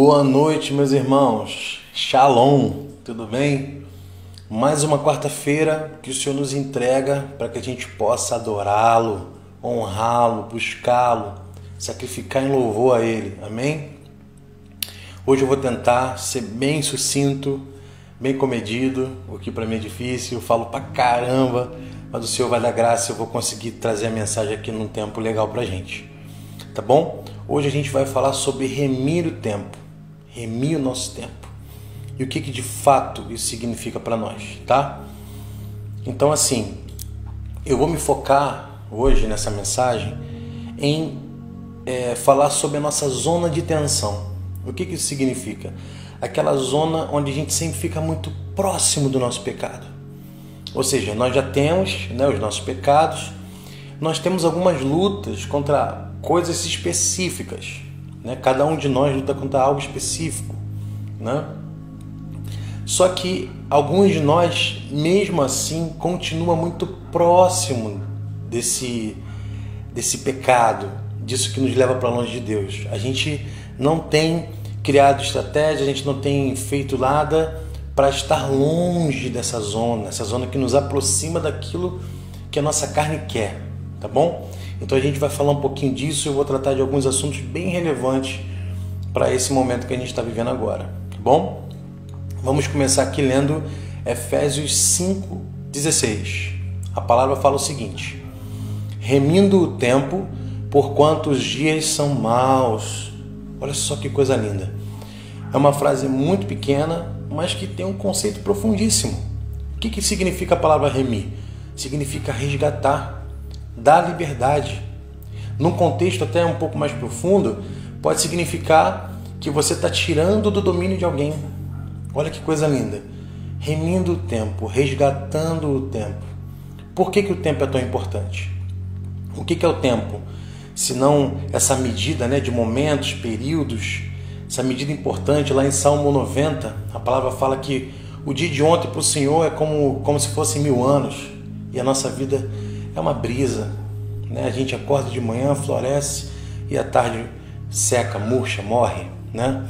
Boa noite, meus irmãos. Shalom, tudo bem? Mais uma quarta-feira que o Senhor nos entrega para que a gente possa adorá-lo, honrá-lo, buscá-lo, sacrificar em louvor a Ele. Amém? Hoje eu vou tentar ser bem sucinto, bem comedido, o que para mim é difícil, eu falo pra caramba, mas o Senhor vai dar graça, eu vou conseguir trazer a mensagem aqui num tempo legal pra gente. Tá bom? Hoje a gente vai falar sobre remir o tempo, remir o nosso tempo. E o que, que de fato isso significa para nós, tá? Então, assim, eu vou me focar hoje nessa mensagem em é, falar sobre a nossa zona de tensão. O que, que isso significa? Aquela zona onde a gente sempre fica muito próximo do nosso pecado. Ou seja, nós já temos né, os nossos pecados, nós temos algumas lutas contra coisas específicas. Né? Cada um de nós luta contra algo específico. Né? Só que alguns de nós, mesmo assim, continua muito próximo desse, desse pecado, disso que nos leva para longe de Deus. A gente não tem criado estratégia, a gente não tem feito nada para estar longe dessa zona, essa zona que nos aproxima daquilo que a nossa carne quer, tá bom? Então a gente vai falar um pouquinho disso, eu vou tratar de alguns assuntos bem relevantes para esse momento que a gente está vivendo agora, tá bom? Vamos começar aqui lendo Efésios 5:16. A palavra fala o seguinte: Remindo o tempo, porquanto os dias são maus. Olha só que coisa linda. É uma frase muito pequena, mas que tem um conceito profundíssimo. O que, que significa a palavra remir? Significa resgatar, dar liberdade. Num contexto até um pouco mais profundo, pode significar que você está tirando do domínio de alguém. Olha que coisa linda. Remindo o tempo, resgatando o tempo. Por que, que o tempo é tão importante? O que, que é o tempo? Se não essa medida né, de momentos, períodos, essa medida importante lá em Salmo 90, a palavra fala que o dia de ontem para o Senhor é como, como se fossem mil anos e a nossa vida é uma brisa. Né? A gente acorda de manhã, floresce e à tarde seca, murcha, morre. Né?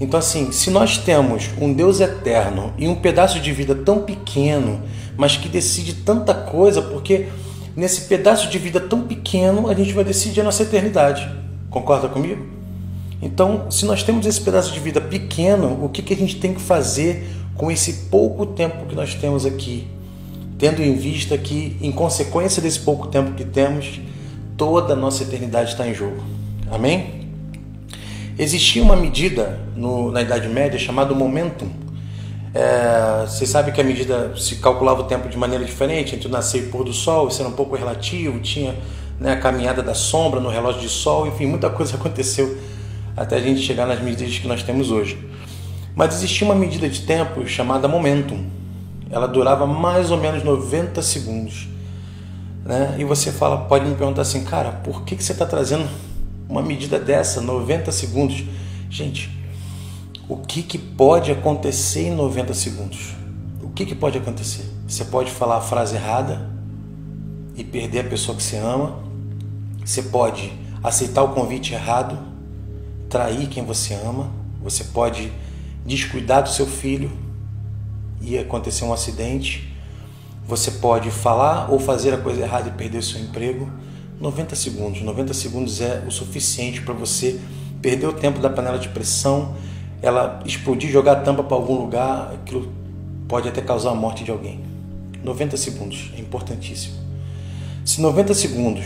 Então, assim, se nós temos um Deus eterno e um pedaço de vida tão pequeno, mas que decide tanta coisa, porque nesse pedaço de vida tão pequeno a gente vai decidir a nossa eternidade. Concorda comigo? Então, se nós temos esse pedaço de vida pequeno, o que, que a gente tem que fazer com esse pouco tempo que nós temos aqui? Tendo em vista que, em consequência desse pouco tempo que temos, toda a nossa eternidade está em jogo. Amém? Existia uma medida no, na Idade Média chamada momentum. É, vocês sabem que a medida se calculava o tempo de maneira diferente entre o nascer e o pôr do sol, isso era um pouco relativo, tinha né, a caminhada da sombra no relógio de sol, enfim, muita coisa aconteceu até a gente chegar nas medidas que nós temos hoje. Mas existia uma medida de tempo chamada momentum. Ela durava mais ou menos 90 segundos. Né? E você fala, pode me perguntar assim, cara, por que, que você está trazendo uma medida dessa, 90 segundos. Gente, o que, que pode acontecer em 90 segundos? O que, que pode acontecer? Você pode falar a frase errada e perder a pessoa que você ama. Você pode aceitar o convite errado, trair quem você ama. Você pode descuidar do seu filho e acontecer um acidente. Você pode falar ou fazer a coisa errada e perder seu emprego. 90 segundos. 90 segundos é o suficiente para você perder o tempo da panela de pressão, ela explodir, jogar a tampa para algum lugar, aquilo pode até causar a morte de alguém. 90 segundos é importantíssimo. Se 90 segundos,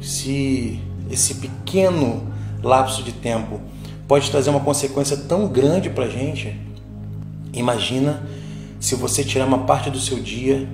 se esse pequeno lapso de tempo pode trazer uma consequência tão grande para a gente, imagina se você tirar uma parte do seu dia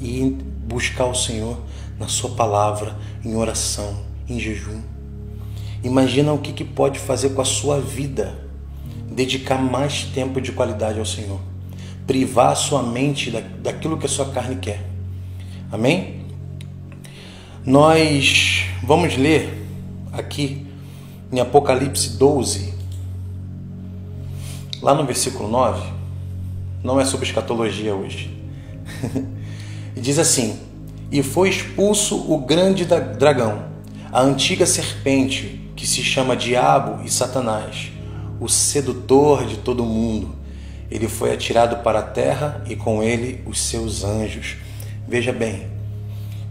e buscar o Senhor na Sua palavra, em oração, em jejum. Imagina o que, que pode fazer com a sua vida dedicar mais tempo de qualidade ao Senhor, privar a sua mente da, daquilo que a sua carne quer. Amém? Nós vamos ler aqui em Apocalipse 12, lá no versículo 9, não é sobre escatologia hoje. e diz assim: e foi expulso o grande dragão, a antiga serpente, que se chama Diabo e Satanás, o sedutor de todo mundo. Ele foi atirado para a terra e com ele os seus anjos. Veja bem,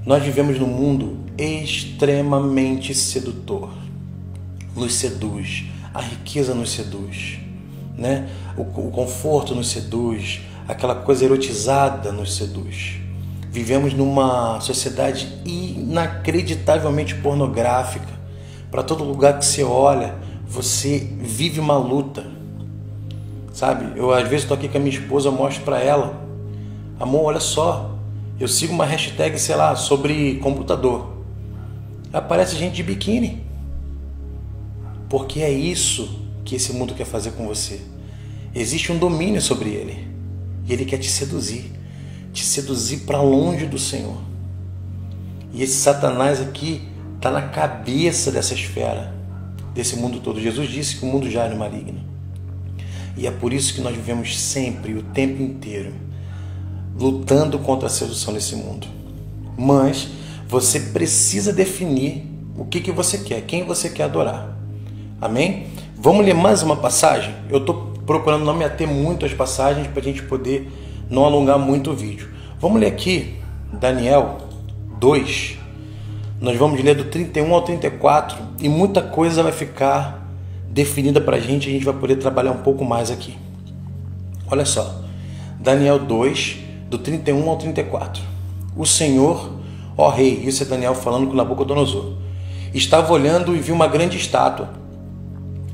nós vivemos num mundo extremamente sedutor. Nos seduz, a riqueza nos seduz, né? o, o conforto nos seduz, aquela coisa erotizada nos seduz. Vivemos numa sociedade inacreditavelmente pornográfica. Para todo lugar que você olha, você vive uma luta. Sabe? Eu às vezes estou aqui com a minha esposa, mostro para ela. Amor, olha só. Eu sigo uma hashtag, sei lá, sobre computador. Aparece gente de biquíni. Porque é isso que esse mundo quer fazer com você. Existe um domínio sobre ele. E ele quer te seduzir. Te seduzir para longe do Senhor. E esse Satanás aqui está na cabeça dessa esfera, desse mundo todo. Jesus disse que o mundo já é maligno. E é por isso que nós vivemos sempre, o tempo inteiro, lutando contra a sedução desse mundo. Mas você precisa definir o que, que você quer, quem você quer adorar. Amém? Vamos ler mais uma passagem? Eu estou procurando não me ater muito às passagens para a gente poder não alongar muito o vídeo. Vamos ler aqui Daniel 2. Nós vamos ler do 31 ao 34 e muita coisa vai ficar definida para a gente. A gente vai poder trabalhar um pouco mais aqui. Olha só, Daniel 2, do 31 ao 34. O Senhor, ó Rei, isso é Daniel falando com Nabucodonosor, estava olhando e viu uma grande estátua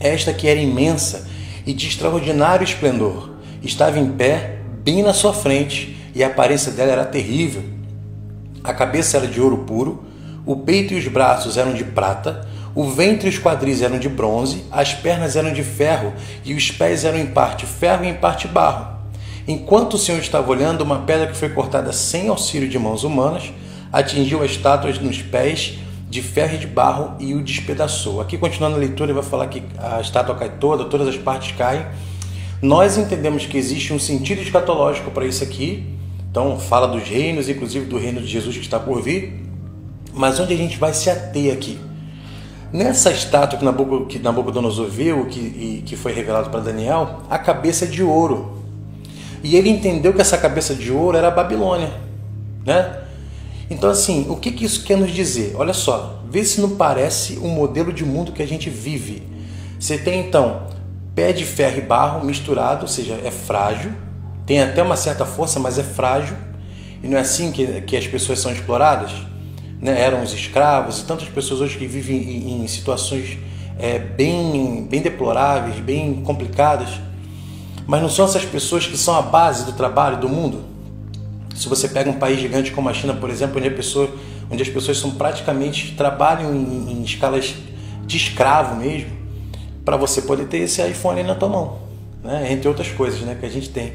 esta que era imensa e de extraordinário esplendor, estava em pé bem na sua frente e a aparência dela era terrível. A cabeça era de ouro puro, o peito e os braços eram de prata, o ventre e os quadris eram de bronze, as pernas eram de ferro e os pés eram em parte ferro e em parte barro. Enquanto o Senhor estava olhando, uma pedra que foi cortada sem auxílio de mãos humanas atingiu a estátua nos pés de ferro e de barro e o despedaçou. Aqui, continuando a leitura, ele vai falar que a estátua cai toda, todas as partes caem. Nós entendemos que existe um sentido escatológico para isso aqui. Então, fala dos reinos, inclusive do reino de Jesus que está por vir. Mas onde a gente vai se ater aqui? Nessa estátua que Nabucodonosor viu, que, que foi revelado para Daniel, a cabeça é de ouro. E ele entendeu que essa cabeça de ouro era a Babilônia. Né? Então, assim, o que, que isso quer nos dizer? Olha só, vê se não parece um modelo de mundo que a gente vive. Você tem então pé de ferro e barro misturado, ou seja, é frágil, tem até uma certa força, mas é frágil, e não é assim que, que as pessoas são exploradas? Né? Eram os escravos e tantas pessoas hoje que vivem em, em situações é, bem, bem deploráveis, bem complicadas, mas não são essas pessoas que são a base do trabalho do mundo? Se você pega um país gigante como a China, por exemplo, onde, pessoa, onde as pessoas são praticamente trabalham em, em escalas de escravo mesmo, para você poder ter esse iPhone na tua mão, né? entre outras coisas né, que a gente tem.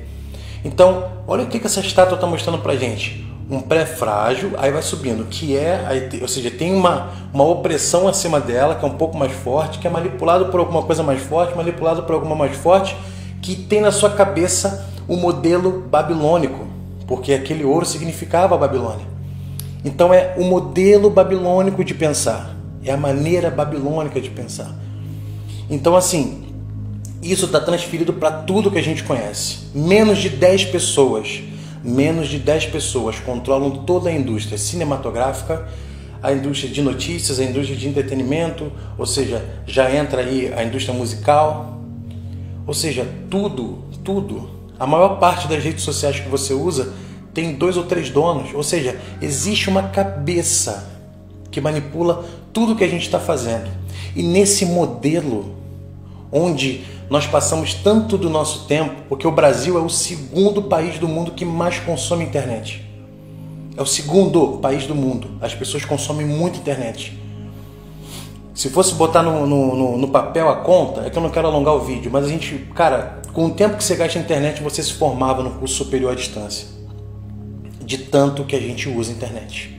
Então, olha o que, que essa estátua está mostrando para gente. Um pré-frágil, aí vai subindo, que é, ou seja, tem uma, uma opressão acima dela, que é um pouco mais forte, que é manipulado por alguma coisa mais forte, manipulado por alguma mais forte, que tem na sua cabeça o modelo babilônico porque aquele ouro significava a Babilônia. Então é o modelo babilônico de pensar, é a maneira babilônica de pensar. Então, assim, isso está transferido para tudo que a gente conhece. Menos de 10 pessoas, menos de 10 pessoas controlam toda a indústria cinematográfica, a indústria de notícias, a indústria de entretenimento, ou seja, já entra aí a indústria musical. Ou seja, tudo, tudo a maior parte das redes sociais que você usa tem dois ou três donos, ou seja, existe uma cabeça que manipula tudo que a gente está fazendo. E nesse modelo, onde nós passamos tanto do nosso tempo, porque o Brasil é o segundo país do mundo que mais consome internet. É o segundo país do mundo. As pessoas consomem muito internet. Se fosse botar no, no, no, papel a conta, é que eu não quero alongar o vídeo, mas a gente, cara, com o tempo que você gasta na internet, você se formava no curso superior à distância. De tanto que a gente usa a internet.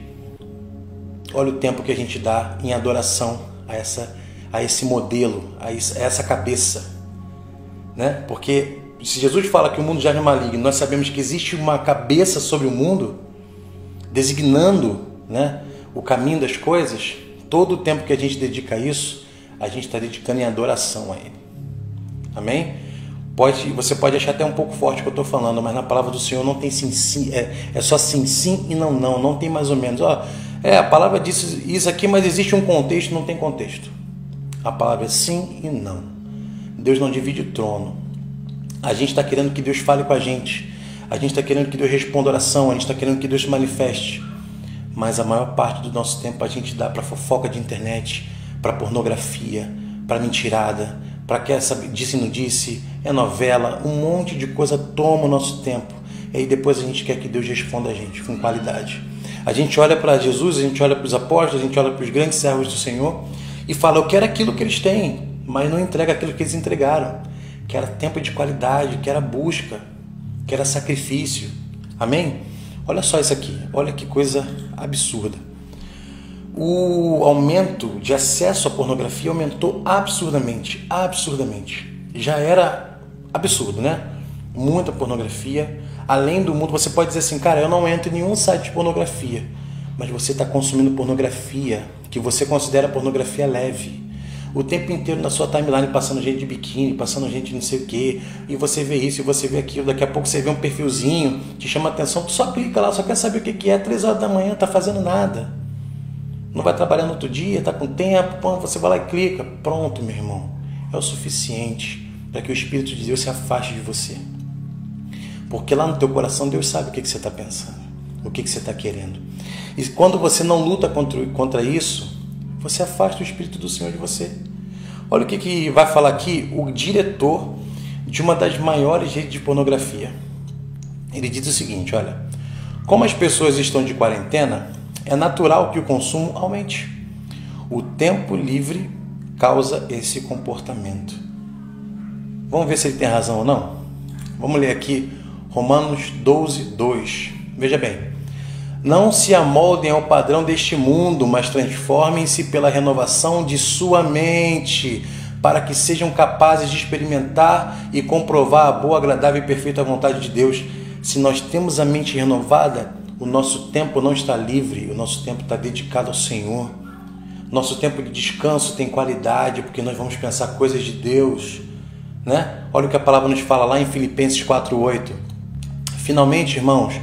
Olha o tempo que a gente dá em adoração a, essa, a esse modelo, a essa cabeça. Né? Porque se Jesus fala que o mundo já é maligno, nós sabemos que existe uma cabeça sobre o mundo, designando né, o caminho das coisas, todo o tempo que a gente dedica a isso, a gente está dedicando em adoração a Ele. Amém? Pode, você pode achar até um pouco forte o que eu estou falando, mas na palavra do Senhor não tem sim, sim é, é só sim, sim e não, não, não tem mais ou menos. Ó, é, a palavra disse isso aqui, mas existe um contexto, não tem contexto. A palavra é sim e não. Deus não divide o trono. A gente está querendo que Deus fale com a gente. A gente está querendo que Deus responda a oração. A gente está querendo que Deus se manifeste. Mas a maior parte do nosso tempo a gente dá para fofoca de internet, para pornografia, para mentirada, para que essa disse não disse, é novela, um monte de coisa toma o nosso tempo. E aí depois a gente quer que Deus responda a gente com qualidade. A gente olha para Jesus, a gente olha para os apóstolos, a gente olha para os grandes servos do Senhor e fala: Eu quero aquilo que eles têm, mas não entrega aquilo que eles entregaram, que era tempo de qualidade, que era busca, que era sacrifício. Amém? Olha só isso aqui, olha que coisa absurda. O aumento de acesso à pornografia aumentou absurdamente, absurdamente. Já era absurdo, né? Muita pornografia, além do mundo, você pode dizer assim, cara, eu não entro em nenhum site de pornografia, mas você está consumindo pornografia que você considera pornografia leve. O tempo inteiro na sua timeline passando gente de biquíni, passando gente não sei o que, e você vê isso, e você vê aquilo, daqui a pouco você vê um perfilzinho, te chama atenção, tu só clica lá, só quer saber o que, é, três horas da manhã, tá fazendo nada. Não vai trabalhar no outro dia, tá com tempo, você vai lá e clica. Pronto, meu irmão. É o suficiente para que o Espírito de Deus se afaste de você. Porque lá no teu coração Deus sabe o que, que você está pensando, o que, que você está querendo. E quando você não luta contra, contra isso, você afasta o Espírito do Senhor de você. Olha o que, que vai falar aqui o diretor de uma das maiores redes de pornografia. Ele diz o seguinte: olha, como as pessoas estão de quarentena, é natural que o consumo aumente. O tempo livre causa esse comportamento. Vamos ver se ele tem razão ou não? Vamos ler aqui Romanos 12, 2. Veja bem. Não se amoldem ao padrão deste mundo, mas transformem-se pela renovação de sua mente, para que sejam capazes de experimentar e comprovar a boa, agradável e perfeita vontade de Deus. Se nós temos a mente renovada, o nosso tempo não está livre, o nosso tempo está dedicado ao Senhor. Nosso tempo de descanso tem qualidade, porque nós vamos pensar coisas de Deus. Né? Olha o que a palavra nos fala lá em Filipenses 4,8. Finalmente, irmãos,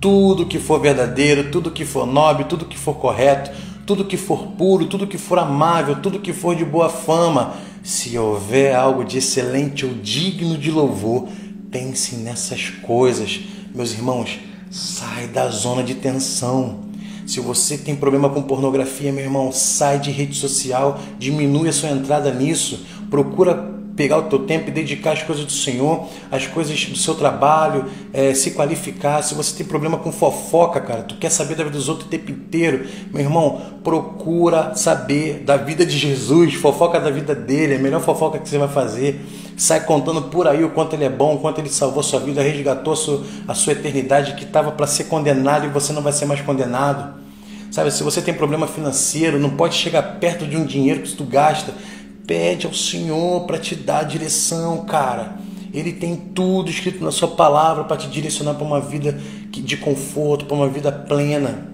tudo que for verdadeiro, tudo que for nobre, tudo que for correto, tudo que for puro, tudo que for amável, tudo que for de boa fama, se houver algo de excelente ou digno de louvor, pense nessas coisas. Meus irmãos, sai da zona de tensão. Se você tem problema com pornografia, meu irmão, sai de rede social, diminui a sua entrada nisso, procura pegar o teu tempo e dedicar as coisas do Senhor, as coisas do seu trabalho, é, se qualificar. Se você tem problema com fofoca, cara, tu quer saber da vida dos outros o tempo inteiro, meu irmão, procura saber da vida de Jesus, fofoca da vida dele, é a melhor fofoca que você vai fazer. Sai contando por aí o quanto ele é bom, o quanto ele salvou sua vida, resgatou a sua, eternidade que estava para ser condenado e você não vai ser mais condenado. Sabe, se você tem problema financeiro, não pode chegar perto de um dinheiro que tu gasta Pede ao Senhor para te dar direção, cara. Ele tem tudo escrito na sua palavra para te direcionar para uma vida de conforto, para uma vida plena.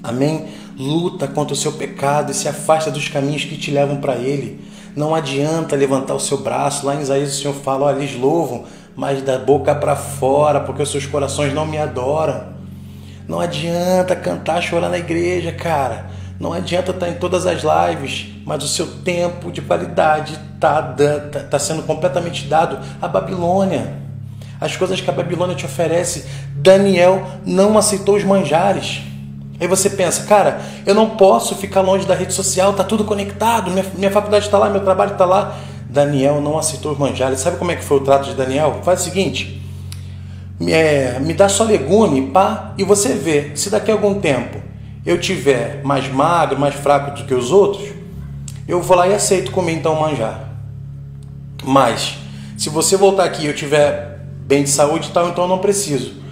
Amém? Luta contra o seu pecado e se afasta dos caminhos que te levam para ele. Não adianta levantar o seu braço. Lá em Isaías o Senhor fala: olha, eles louvam, mas da boca para fora, porque os seus corações não me adoram. Não adianta cantar, chorar na igreja, cara. Não adianta estar em todas as lives, mas o seu tempo de qualidade está tá, tá sendo completamente dado à Babilônia. As coisas que a Babilônia te oferece, Daniel não aceitou os manjares. Aí você pensa, cara, eu não posso ficar longe da rede social, tá tudo conectado, minha, minha faculdade está lá, meu trabalho está lá. Daniel não aceitou os manjares. Sabe como é que foi o trato de Daniel? Faz o seguinte: é, me dá só legume, pá, e você vê se daqui a algum tempo eu tiver mais magro, mais fraco do que os outros, eu vou lá e aceito comer então manjar. Mas se você voltar aqui e eu tiver bem de saúde e tal, então eu não preciso.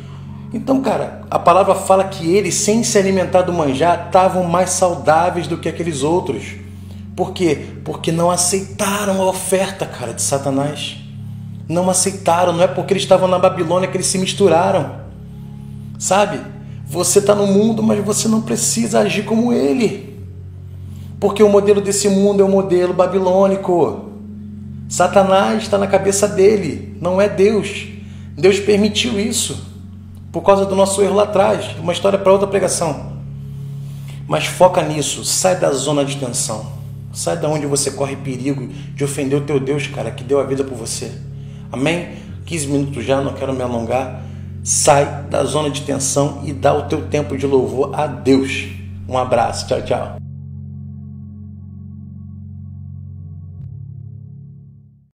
Então, cara, a palavra fala que eles, sem se alimentar do manjar, estavam mais saudáveis do que aqueles outros. Por quê? Porque não aceitaram a oferta, cara, de Satanás. Não aceitaram, não é porque eles estavam na Babilônia que eles se misturaram. Sabe? Você está no mundo, mas você não precisa agir como ele. Porque o modelo desse mundo é o modelo babilônico. Satanás está na cabeça dele, não é Deus. Deus permitiu isso por causa do nosso erro lá atrás. Uma história para outra pregação. Mas foca nisso, sai da zona de tensão. Sai da onde você corre perigo de ofender o teu Deus, cara, que deu a vida por você. Amém? 15 minutos já, não quero me alongar. Sai da zona de tensão e dá o teu tempo de louvor a Deus. Um abraço, tchau, tchau.